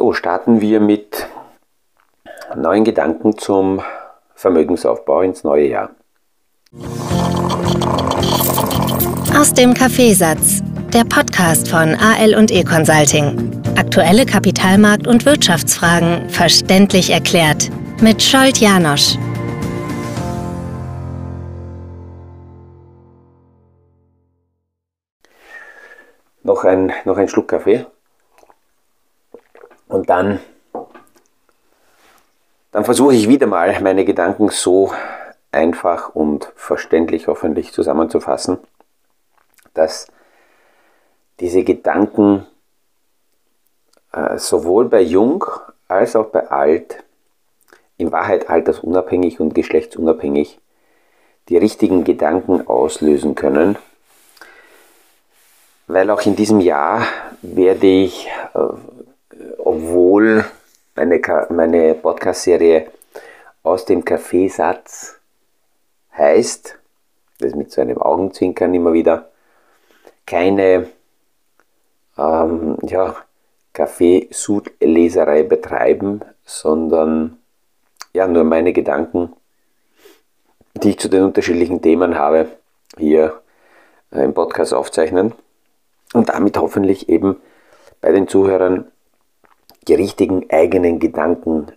So, starten wir mit neuen Gedanken zum Vermögensaufbau ins neue Jahr. Aus dem Kaffeesatz, der Podcast von AL und E Consulting. Aktuelle Kapitalmarkt- und Wirtschaftsfragen verständlich erklärt mit Scholt Janosch. Noch ein, noch ein Schluck Kaffee. Und dann, dann versuche ich wieder mal meine Gedanken so einfach und verständlich hoffentlich zusammenzufassen, dass diese Gedanken äh, sowohl bei Jung als auch bei Alt, in Wahrheit altersunabhängig und geschlechtsunabhängig, die richtigen Gedanken auslösen können. Weil auch in diesem Jahr werde ich, äh, obwohl meine, meine Podcast-Serie aus dem Kaffeesatz heißt, das mit so einem Augenzwinkern immer wieder, keine ähm, ja, Kaffeesudleserei betreiben, sondern ja, nur meine Gedanken, die ich zu den unterschiedlichen Themen habe, hier äh, im Podcast aufzeichnen und damit hoffentlich eben bei den Zuhörern die richtigen eigenen Gedanken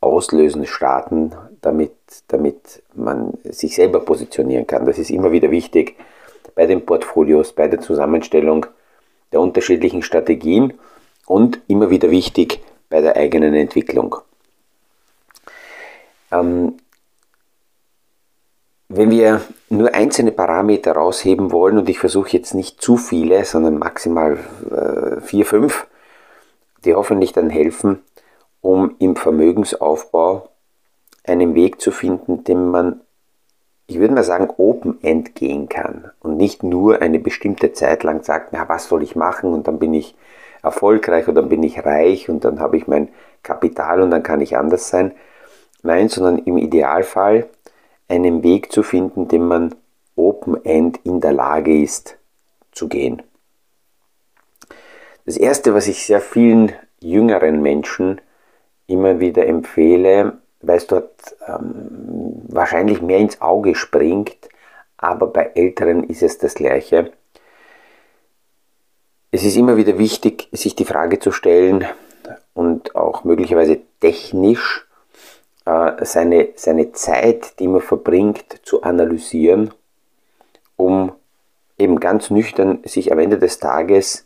auslösen, starten, damit, damit man sich selber positionieren kann. Das ist immer wieder wichtig bei den Portfolios, bei der Zusammenstellung der unterschiedlichen Strategien und immer wieder wichtig bei der eigenen Entwicklung. Ähm, wenn wir nur einzelne Parameter rausheben wollen, und ich versuche jetzt nicht zu viele, sondern maximal äh, vier, fünf, die hoffentlich dann helfen, um im Vermögensaufbau einen Weg zu finden, den man, ich würde mal sagen, Open-End gehen kann und nicht nur eine bestimmte Zeit lang sagt, na, was soll ich machen und dann bin ich erfolgreich oder dann bin ich reich und dann habe ich mein Kapital und dann kann ich anders sein. Nein, sondern im Idealfall einen Weg zu finden, den man Open-End in der Lage ist zu gehen. Das Erste, was ich sehr vielen jüngeren Menschen immer wieder empfehle, weil es dort ähm, wahrscheinlich mehr ins Auge springt, aber bei Älteren ist es das Gleiche. Es ist immer wieder wichtig, sich die Frage zu stellen und auch möglicherweise technisch äh, seine, seine Zeit, die man verbringt, zu analysieren, um eben ganz nüchtern sich am Ende des Tages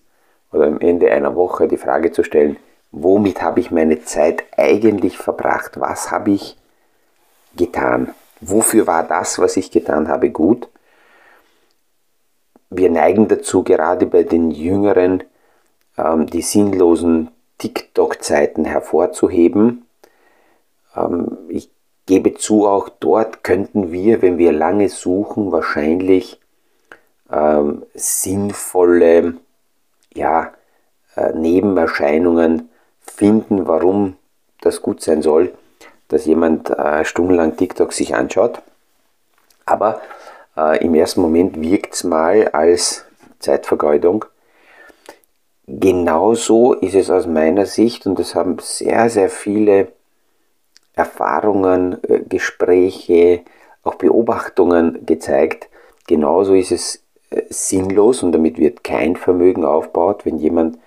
oder am Ende einer Woche die Frage zu stellen, womit habe ich meine Zeit eigentlich verbracht? Was habe ich getan? Wofür war das, was ich getan habe, gut? Wir neigen dazu, gerade bei den Jüngeren, ähm, die sinnlosen TikTok-Zeiten hervorzuheben ähm, ich gebe zu, auch dort könnten wir, wenn wir lange suchen, wahrscheinlich ähm, sinnvolle ja, äh, Nebenerscheinungen finden, warum das gut sein soll, dass jemand äh, stundenlang TikTok sich anschaut. Aber äh, im ersten Moment wirkt es mal als Zeitvergeudung. Genauso ist es aus meiner Sicht, und das haben sehr, sehr viele Erfahrungen, äh, Gespräche, auch Beobachtungen gezeigt. Genauso ist es sinnlos und damit wird kein Vermögen aufgebaut, wenn jemand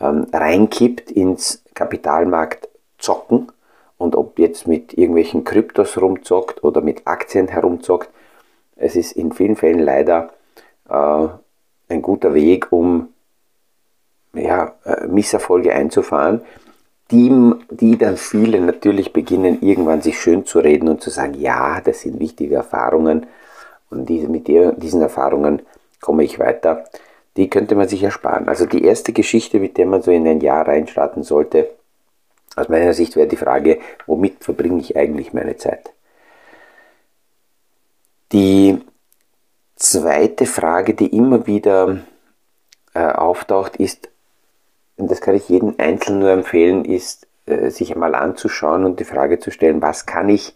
ähm, reinkippt ins Kapitalmarkt zocken und ob jetzt mit irgendwelchen Kryptos rumzockt oder mit Aktien herumzockt. Es ist in vielen Fällen leider äh, ein guter Weg, um ja, äh, Misserfolge einzufahren die, die dann viele natürlich beginnen, irgendwann sich schön zu reden und zu sagen, ja, das sind wichtige Erfahrungen und diese, mit der, diesen Erfahrungen komme ich weiter. Die könnte man sich ersparen. Also die erste Geschichte, mit der man so in ein Jahr reinstarten sollte, aus meiner Sicht wäre die Frage, womit verbringe ich eigentlich meine Zeit? Die zweite Frage, die immer wieder äh, auftaucht, ist, und das kann ich jedem Einzelnen nur empfehlen, ist, äh, sich einmal anzuschauen und die Frage zu stellen, was kann ich,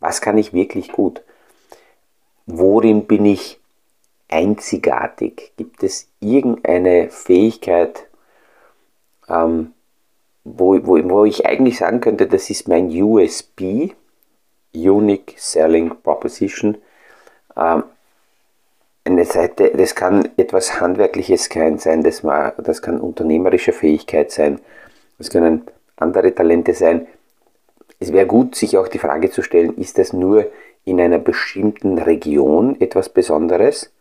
was kann ich wirklich gut? Worin bin ich einzigartig? Gibt es irgendeine Fähigkeit, ähm, wo, wo, wo ich eigentlich sagen könnte, das ist mein USB, Unique Selling Proposition. Ähm, eine Seite, das kann etwas Handwerkliches sein, das, mal, das kann unternehmerische Fähigkeit sein, das können andere Talente sein. Es wäre gut, sich auch die Frage zu stellen, ist das nur in einer bestimmten Region etwas Besonderes?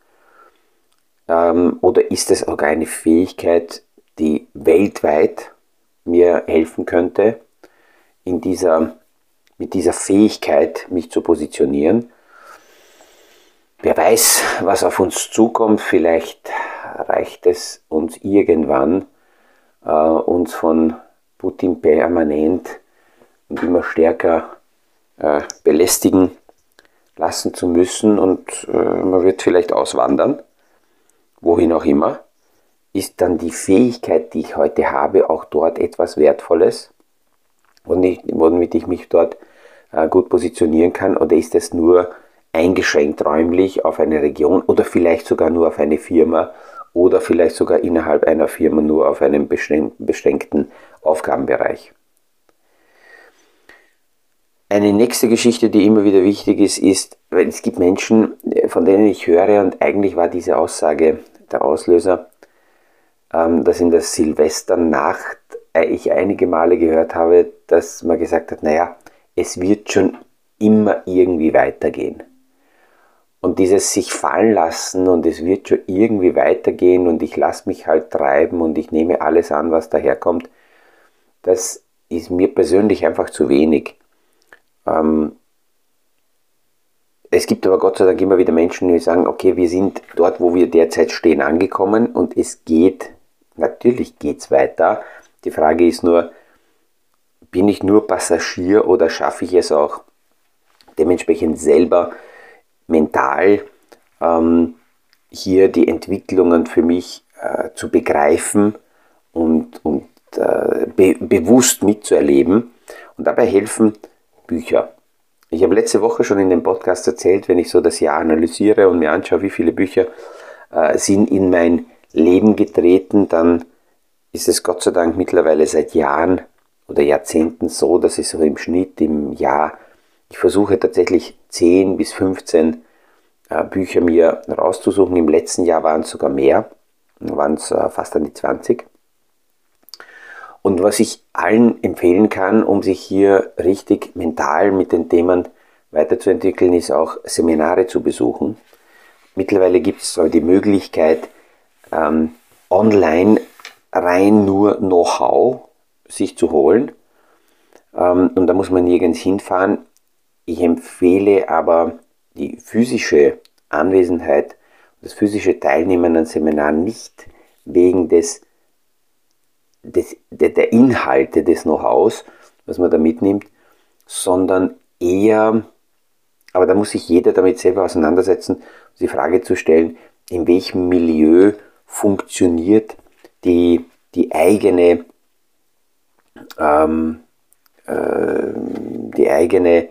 Ähm, oder ist das auch eine Fähigkeit, die weltweit mir helfen könnte, in dieser, mit dieser Fähigkeit mich zu positionieren? Wer weiß, was auf uns zukommt, vielleicht reicht es uns irgendwann, äh, uns von Putin permanent und immer stärker äh, belästigen lassen zu müssen und äh, man wird vielleicht auswandern, wohin auch immer, ist dann die Fähigkeit, die ich heute habe, auch dort etwas Wertvolles, womit ich mich dort äh, gut positionieren kann, oder ist es nur eingeschränkt räumlich auf eine Region oder vielleicht sogar nur auf eine Firma oder vielleicht sogar innerhalb einer Firma nur auf einen beschränkten Aufgabenbereich. Eine nächste Geschichte, die immer wieder wichtig ist, ist, weil es gibt Menschen, von denen ich höre, und eigentlich war diese Aussage der Auslöser, ähm, dass in der Silvesternacht äh, ich einige Male gehört habe, dass man gesagt hat, naja, es wird schon immer irgendwie weitergehen. Und dieses sich fallen lassen und es wird schon irgendwie weitergehen und ich lasse mich halt treiben und ich nehme alles an, was daherkommt, das ist mir persönlich einfach zu wenig. Ähm, es gibt aber Gott sei Dank immer wieder Menschen, die sagen, okay, wir sind dort, wo wir derzeit stehen, angekommen und es geht, natürlich geht es weiter. Die Frage ist nur, bin ich nur Passagier oder schaffe ich es auch dementsprechend selber mental ähm, hier die Entwicklungen für mich äh, zu begreifen und, und äh, be bewusst mitzuerleben. Und dabei helfen Bücher. Ich habe letzte Woche schon in dem Podcast erzählt, wenn ich so das Jahr analysiere und mir anschaue, wie viele Bücher äh, sind in mein Leben getreten, dann ist es Gott sei Dank mittlerweile seit Jahren oder Jahrzehnten so, dass ich so im Schnitt im Jahr ich versuche tatsächlich 10 bis 15 äh, Bücher mir rauszusuchen. Im letzten Jahr waren es sogar mehr, waren es äh, fast an die 20. Und was ich allen empfehlen kann, um sich hier richtig mental mit den Themen weiterzuentwickeln, ist auch Seminare zu besuchen. Mittlerweile gibt es die Möglichkeit, ähm, online rein nur Know-how sich zu holen. Ähm, und da muss man nirgends hinfahren. Ich empfehle aber die physische Anwesenheit, das physische Teilnehmen an Seminaren nicht wegen des, des, der, der Inhalte des Know-hows, was man da mitnimmt, sondern eher, aber da muss sich jeder damit selber auseinandersetzen, die Frage zu stellen, in welchem Milieu funktioniert die, die eigene, ähm, äh, die eigene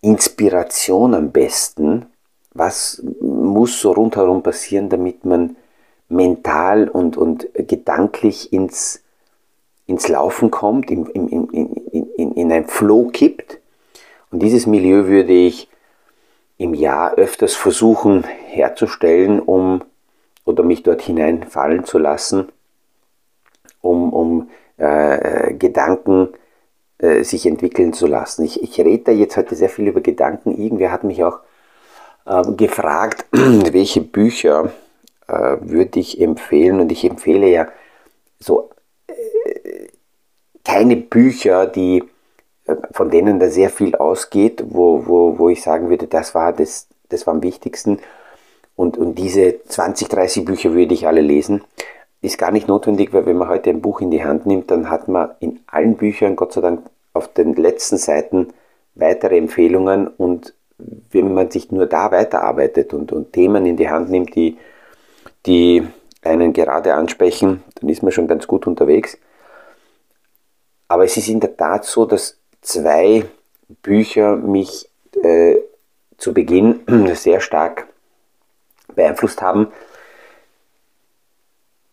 Inspiration am besten? Was muss so rundherum passieren, damit man mental und, und gedanklich ins, ins Laufen kommt, in, in, in, in, in ein Flow kippt? Und dieses Milieu würde ich im Jahr öfters versuchen herzustellen, um oder mich dort hineinfallen zu lassen, um, um äh, Gedanken äh, sich entwickeln zu lassen. Ich, ich rede da jetzt heute sehr viel über Gedanken. Irgendwer hat mich auch äh, gefragt, welche Bücher äh, würde ich empfehlen. Und ich empfehle ja so äh, keine Bücher, die, äh, von denen da sehr viel ausgeht, wo, wo, wo ich sagen würde, das war, das, das war am wichtigsten. Und, und diese 20, 30 Bücher würde ich alle lesen ist gar nicht notwendig, weil wenn man heute ein Buch in die Hand nimmt, dann hat man in allen Büchern, Gott sei Dank, auf den letzten Seiten weitere Empfehlungen und wenn man sich nur da weiterarbeitet und, und Themen in die Hand nimmt, die, die einen gerade ansprechen, dann ist man schon ganz gut unterwegs. Aber es ist in der Tat so, dass zwei Bücher mich äh, zu Beginn sehr stark beeinflusst haben.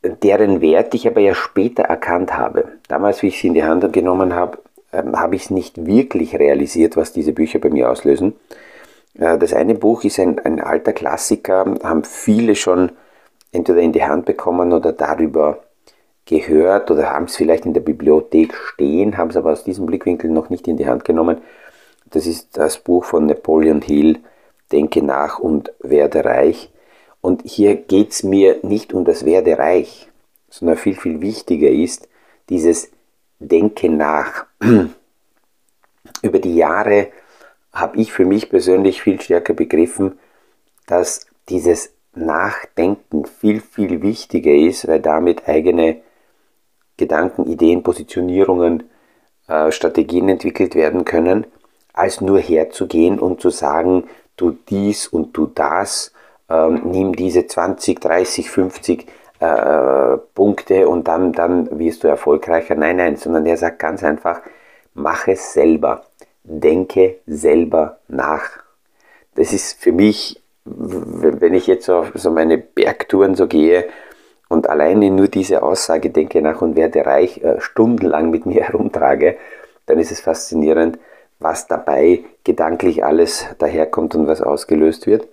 deren Wert ich aber ja später erkannt habe. Damals, wie ich sie in die Hand genommen habe, ähm, habe ich es nicht wirklich realisiert, was diese Bücher bei mir auslösen. Äh, das eine Buch ist ein, ein alter Klassiker, haben viele schon entweder in die Hand bekommen oder darüber gehört oder haben es vielleicht in der Bibliothek stehen, haben es aber aus diesem Blickwinkel noch nicht in die Hand genommen. Das ist das Buch von Napoleon Hill, Denke nach und werde reich. Und hier geht es mir nicht um das Werde reich, sondern viel, viel wichtiger ist dieses Denke nach. Über die Jahre habe ich für mich persönlich viel stärker begriffen, dass dieses Nachdenken viel, viel wichtiger ist, weil damit eigene Gedanken, Ideen, Positionierungen, äh, Strategien entwickelt werden können, als nur herzugehen und zu sagen, tu dies und tu das, ähm, nimm diese 20, 30, 50 äh, Punkte und dann, dann wirst du erfolgreicher. Nein, nein, sondern er sagt ganz einfach, mach es selber, denke selber nach. Das ist für mich, wenn ich jetzt auf so meine Bergtouren so gehe und alleine nur diese Aussage, denke nach und werde reich, äh, stundenlang mit mir herumtrage, dann ist es faszinierend, was dabei gedanklich alles daherkommt und was ausgelöst wird.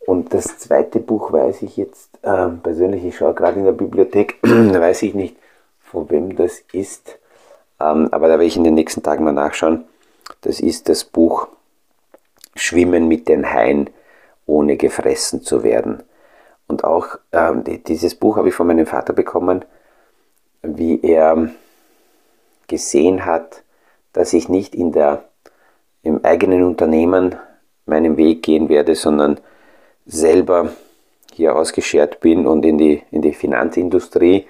Und das zweite Buch weiß ich jetzt äh, persönlich, ich schaue gerade in der Bibliothek, weiß ich nicht, von wem das ist, ähm, aber da werde ich in den nächsten Tagen mal nachschauen. Das ist das Buch Schwimmen mit den Haien, ohne gefressen zu werden. Und auch ähm, dieses Buch habe ich von meinem Vater bekommen, wie er gesehen hat, dass ich nicht in der, im eigenen Unternehmen meinen Weg gehen werde, sondern selber hier ausgeschert bin und in die, in die Finanzindustrie,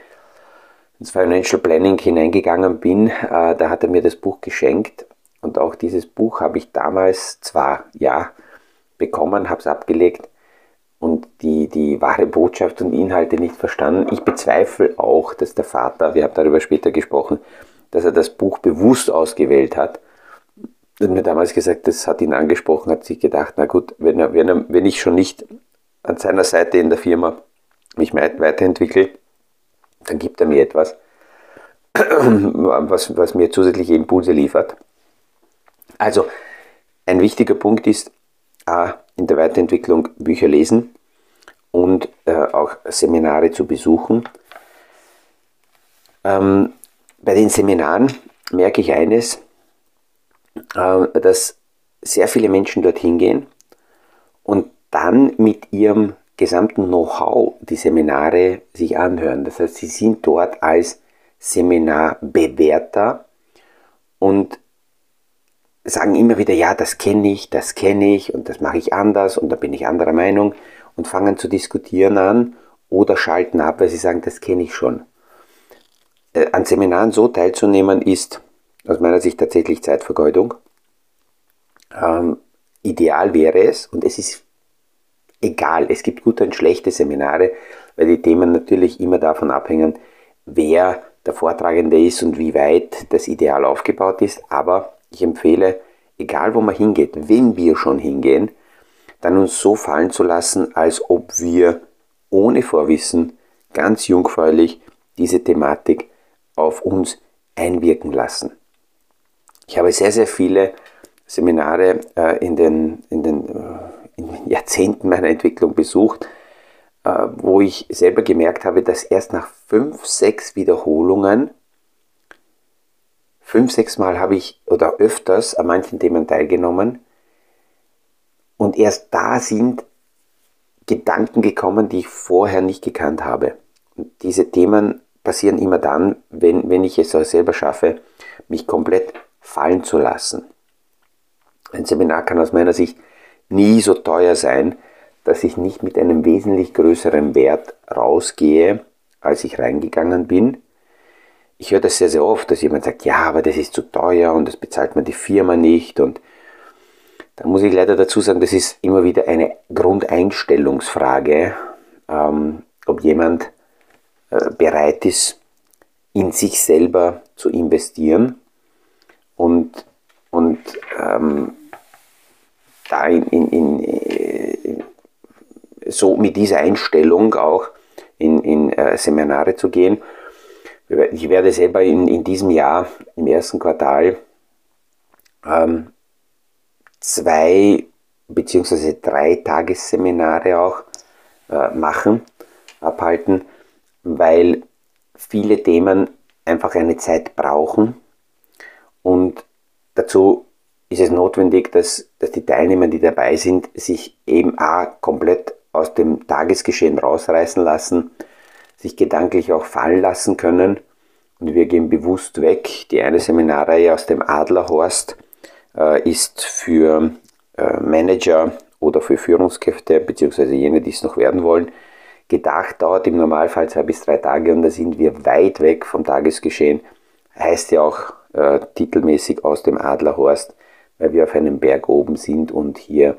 ins Financial Planning hineingegangen bin, äh, da hat er mir das Buch geschenkt. Und auch dieses Buch habe ich damals zwar, ja, bekommen, habe es abgelegt und die, die wahre Botschaft und Inhalte nicht verstanden. Ich bezweifle auch, dass der Vater, wir haben darüber später gesprochen, dass er das Buch bewusst ausgewählt hat. Er hat mir damals gesagt, das hat ihn angesprochen, hat sich gedacht, na gut, wenn, er, wenn, er, wenn ich schon nicht an seiner Seite in der Firma mich weiterentwickle, dann gibt er mir etwas, was, was mir zusätzliche Impulse liefert. Also, ein wichtiger Punkt ist, A, in der Weiterentwicklung Bücher lesen und äh, auch Seminare zu besuchen. Ähm, bei den Seminaren merke ich eines, äh, dass sehr viele Menschen dorthin gehen und dann mit ihrem gesamten Know-how die Seminare sich anhören. Das heißt, sie sind dort als Seminarbewerter und sagen immer wieder, ja, das kenne ich, das kenne ich und das mache ich anders und da bin ich anderer Meinung und fangen zu diskutieren an oder schalten ab, weil sie sagen, das kenne ich schon. Äh, an Seminaren so teilzunehmen ist aus meiner Sicht tatsächlich Zeitvergeudung. Ähm, ideal wäre es, und es ist egal, es gibt gute und schlechte Seminare, weil die Themen natürlich immer davon abhängen, wer der Vortragende ist und wie weit das Ideal aufgebaut ist, aber ich empfehle, egal wo man hingeht, wenn wir schon hingehen, dann uns so fallen zu lassen, als ob wir ohne Vorwissen ganz jungfräulich diese Thematik auf uns einwirken lassen. Ich habe sehr, sehr viele Seminare äh, in, den, in, den, äh, in den Jahrzehnten meiner Entwicklung besucht, äh, wo ich selber gemerkt habe, dass erst nach fünf, sechs Wiederholungen fünf, sechs Mal habe ich oder öfters an manchen Themen teilgenommen und erst da sind Gedanken gekommen, die ich vorher nicht gekannt habe. Und diese Themen passieren immer dann, wenn, wenn ich es selber schaffe, mich komplett fallen zu lassen. Ein Seminar kann aus meiner Sicht nie so teuer sein, dass ich nicht mit einem wesentlich größeren Wert rausgehe, als ich reingegangen bin ich höre das sehr, sehr oft, dass jemand sagt, ja, aber das ist zu teuer und das bezahlt man die Firma nicht. Und da muss ich leider dazu sagen, das ist immer wieder eine Grundeinstellungsfrage, ähm, ob jemand äh, bereit ist, in sich selber zu investieren und, und ähm, da in, in, in, äh, so mit dieser Einstellung auch in, in äh, Seminare zu gehen. Ich werde selber in, in diesem Jahr, im ersten Quartal, ähm, zwei beziehungsweise drei Tagesseminare auch äh, machen, abhalten, weil viele Themen einfach eine Zeit brauchen. Und dazu ist es notwendig, dass, dass die Teilnehmer, die dabei sind, sich eben A, komplett aus dem Tagesgeschehen rausreißen lassen, sich gedanklich auch fallen lassen können. Und wir gehen bewusst weg. Die eine Seminarreihe aus dem Adlerhorst äh, ist für äh, Manager oder für Führungskräfte, beziehungsweise jene, die es noch werden wollen, gedacht, dauert im Normalfall zwei bis drei Tage und da sind wir weit weg vom Tagesgeschehen. Heißt ja auch äh, titelmäßig aus dem Adlerhorst, weil wir auf einem Berg oben sind und hier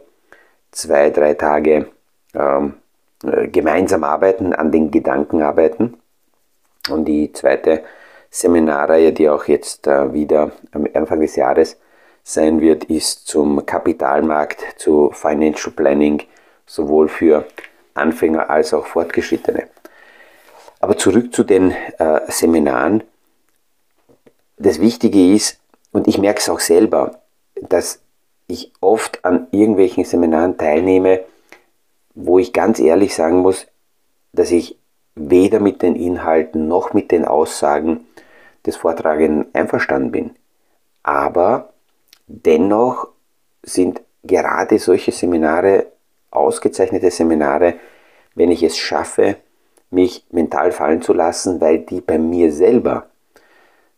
zwei, drei Tage ähm, äh, gemeinsam arbeiten, an den Gedanken arbeiten. Und die zweite Seminarreihe, die auch jetzt äh, wieder am Anfang des Jahres sein wird, ist zum Kapitalmarkt, zu Financial Planning, sowohl für Anfänger als auch Fortgeschrittene. Aber zurück zu den äh, Seminaren. Das Wichtige ist, und ich merke es auch selber, dass ich oft an irgendwelchen Seminaren teilnehme, wo ich ganz ehrlich sagen muss, dass ich weder mit den Inhalten noch mit den Aussagen des Vortragenden einverstanden bin. Aber dennoch sind gerade solche Seminare ausgezeichnete Seminare, wenn ich es schaffe, mich mental fallen zu lassen, weil die bei mir selber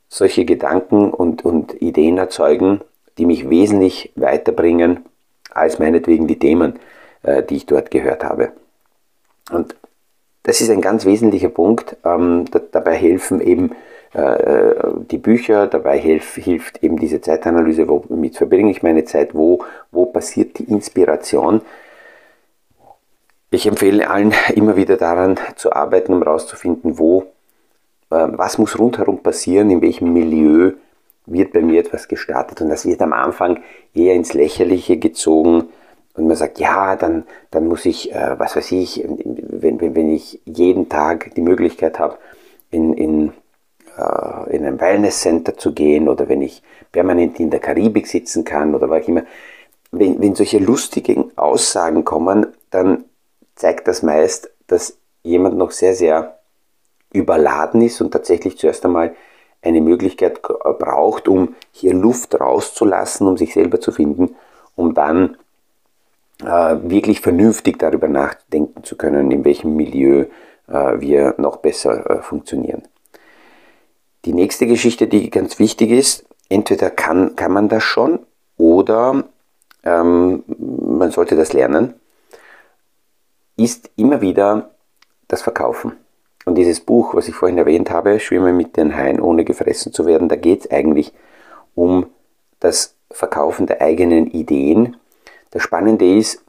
solche Gedanken und, und Ideen erzeugen, die mich wesentlich weiterbringen als meinetwegen die Themen, die ich dort gehört habe. Und das ist ein ganz wesentlicher Punkt. Ähm, da, dabei helfen eben äh, die Bücher, dabei hilf, hilft eben diese Zeitanalyse, womit verbringe ich meine Zeit, wo, wo passiert die Inspiration. Ich empfehle allen immer wieder daran zu arbeiten, um herauszufinden, wo, äh, was muss rundherum passieren, in welchem Milieu wird bei mir etwas gestartet und das wird am Anfang eher ins Lächerliche gezogen und man sagt, ja, dann, dann muss ich, äh, was weiß ich, wenn, wenn, wenn ich jeden Tag die Möglichkeit habe, in, in, äh, in ein Wellness-Center zu gehen oder wenn ich permanent in der Karibik sitzen kann oder was auch immer, wenn, wenn solche lustigen Aussagen kommen, dann zeigt das meist, dass jemand noch sehr, sehr überladen ist und tatsächlich zuerst einmal eine Möglichkeit braucht, um hier Luft rauszulassen, um sich selber zu finden, um dann wirklich vernünftig darüber nachdenken zu können, in welchem Milieu äh, wir noch besser äh, funktionieren. Die nächste Geschichte, die ganz wichtig ist, entweder kann, kann man das schon oder ähm, man sollte das lernen, ist immer wieder das Verkaufen. Und dieses Buch, was ich vorhin erwähnt habe, Schwimme mit den Haien, ohne gefressen zu werden, da geht es eigentlich um das Verkaufen der eigenen Ideen. Das Spannende ist,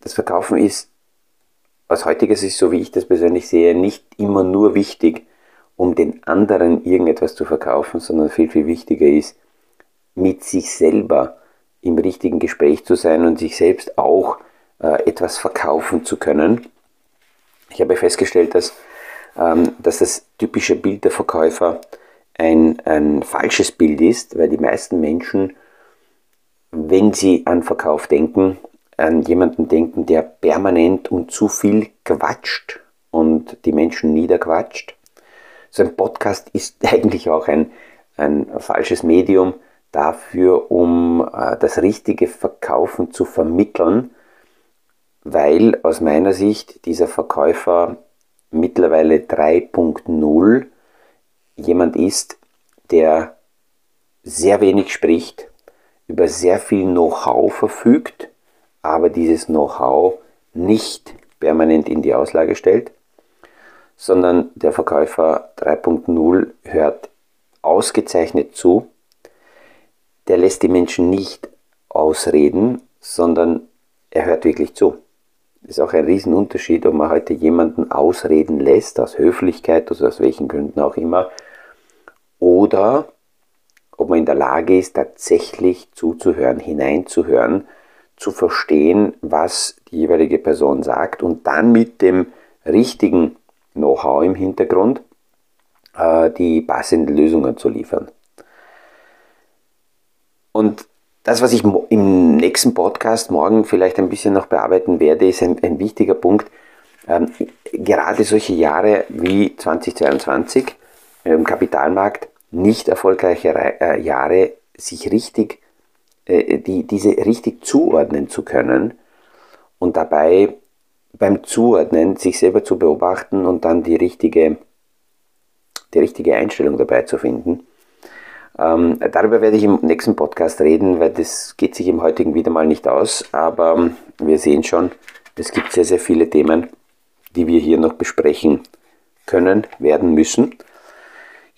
das Verkaufen ist aus heutiger Sicht, so wie ich das persönlich sehe, nicht immer nur wichtig, um den anderen irgendetwas zu verkaufen, sondern viel, viel wichtiger ist, mit sich selber im richtigen Gespräch zu sein und sich selbst auch äh, etwas verkaufen zu können. Ich habe festgestellt, dass ähm, dass das typische Bild der Verkäufer ein, ein falsches Bild ist, weil die meisten Menschen, wenn sie an Verkauf denken, an jemanden denken, der permanent und zu viel quatscht und die Menschen niederquatscht. So ein Podcast ist eigentlich auch ein, ein falsches Medium dafür, um äh, das richtige Verkaufen zu vermitteln, weil aus meiner Sicht dieser Verkäufer mittlerweile 3.0 jemand ist, der sehr wenig spricht, über sehr viel Know-how verfügt, aber dieses Know-how nicht permanent in die Auslage stellt, sondern der Verkäufer 3.0 hört ausgezeichnet zu, der lässt die Menschen nicht ausreden, sondern er hört wirklich zu. Ist auch ein Riesenunterschied, ob man heute jemanden ausreden lässt, aus Höflichkeit oder aus welchen Gründen auch immer, oder ob man in der Lage ist, tatsächlich zuzuhören, hineinzuhören, zu verstehen, was die jeweilige Person sagt und dann mit dem richtigen Know-how im Hintergrund, äh, die passenden Lösungen zu liefern. Und das, was ich im nächsten Podcast morgen vielleicht ein bisschen noch bearbeiten werde, ist ein, ein wichtiger Punkt. Ähm, gerade solche Jahre wie 2022 im Kapitalmarkt, nicht erfolgreiche äh, Jahre, sich richtig, äh, die, diese richtig zuordnen zu können und dabei beim Zuordnen sich selber zu beobachten und dann die richtige, die richtige Einstellung dabei zu finden. Ähm, darüber werde ich im nächsten Podcast reden, weil das geht sich im heutigen wieder mal nicht aus. Aber ähm, wir sehen schon, es gibt sehr, sehr viele Themen, die wir hier noch besprechen können, werden müssen.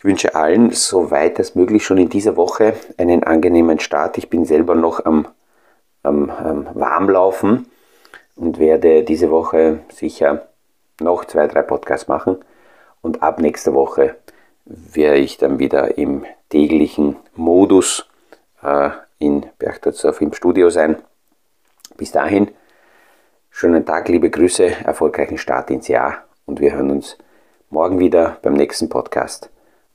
Ich wünsche allen, so weit als möglich schon in dieser Woche, einen angenehmen Start. Ich bin selber noch am, am, am Warmlaufen und werde diese Woche sicher noch zwei, drei Podcasts machen. Und ab nächster Woche werde ich dann wieder im täglichen Modus äh, in Berchtesgaden im Studio sein. Bis dahin, schönen Tag, liebe Grüße, erfolgreichen Start ins Jahr und wir hören uns morgen wieder beim nächsten Podcast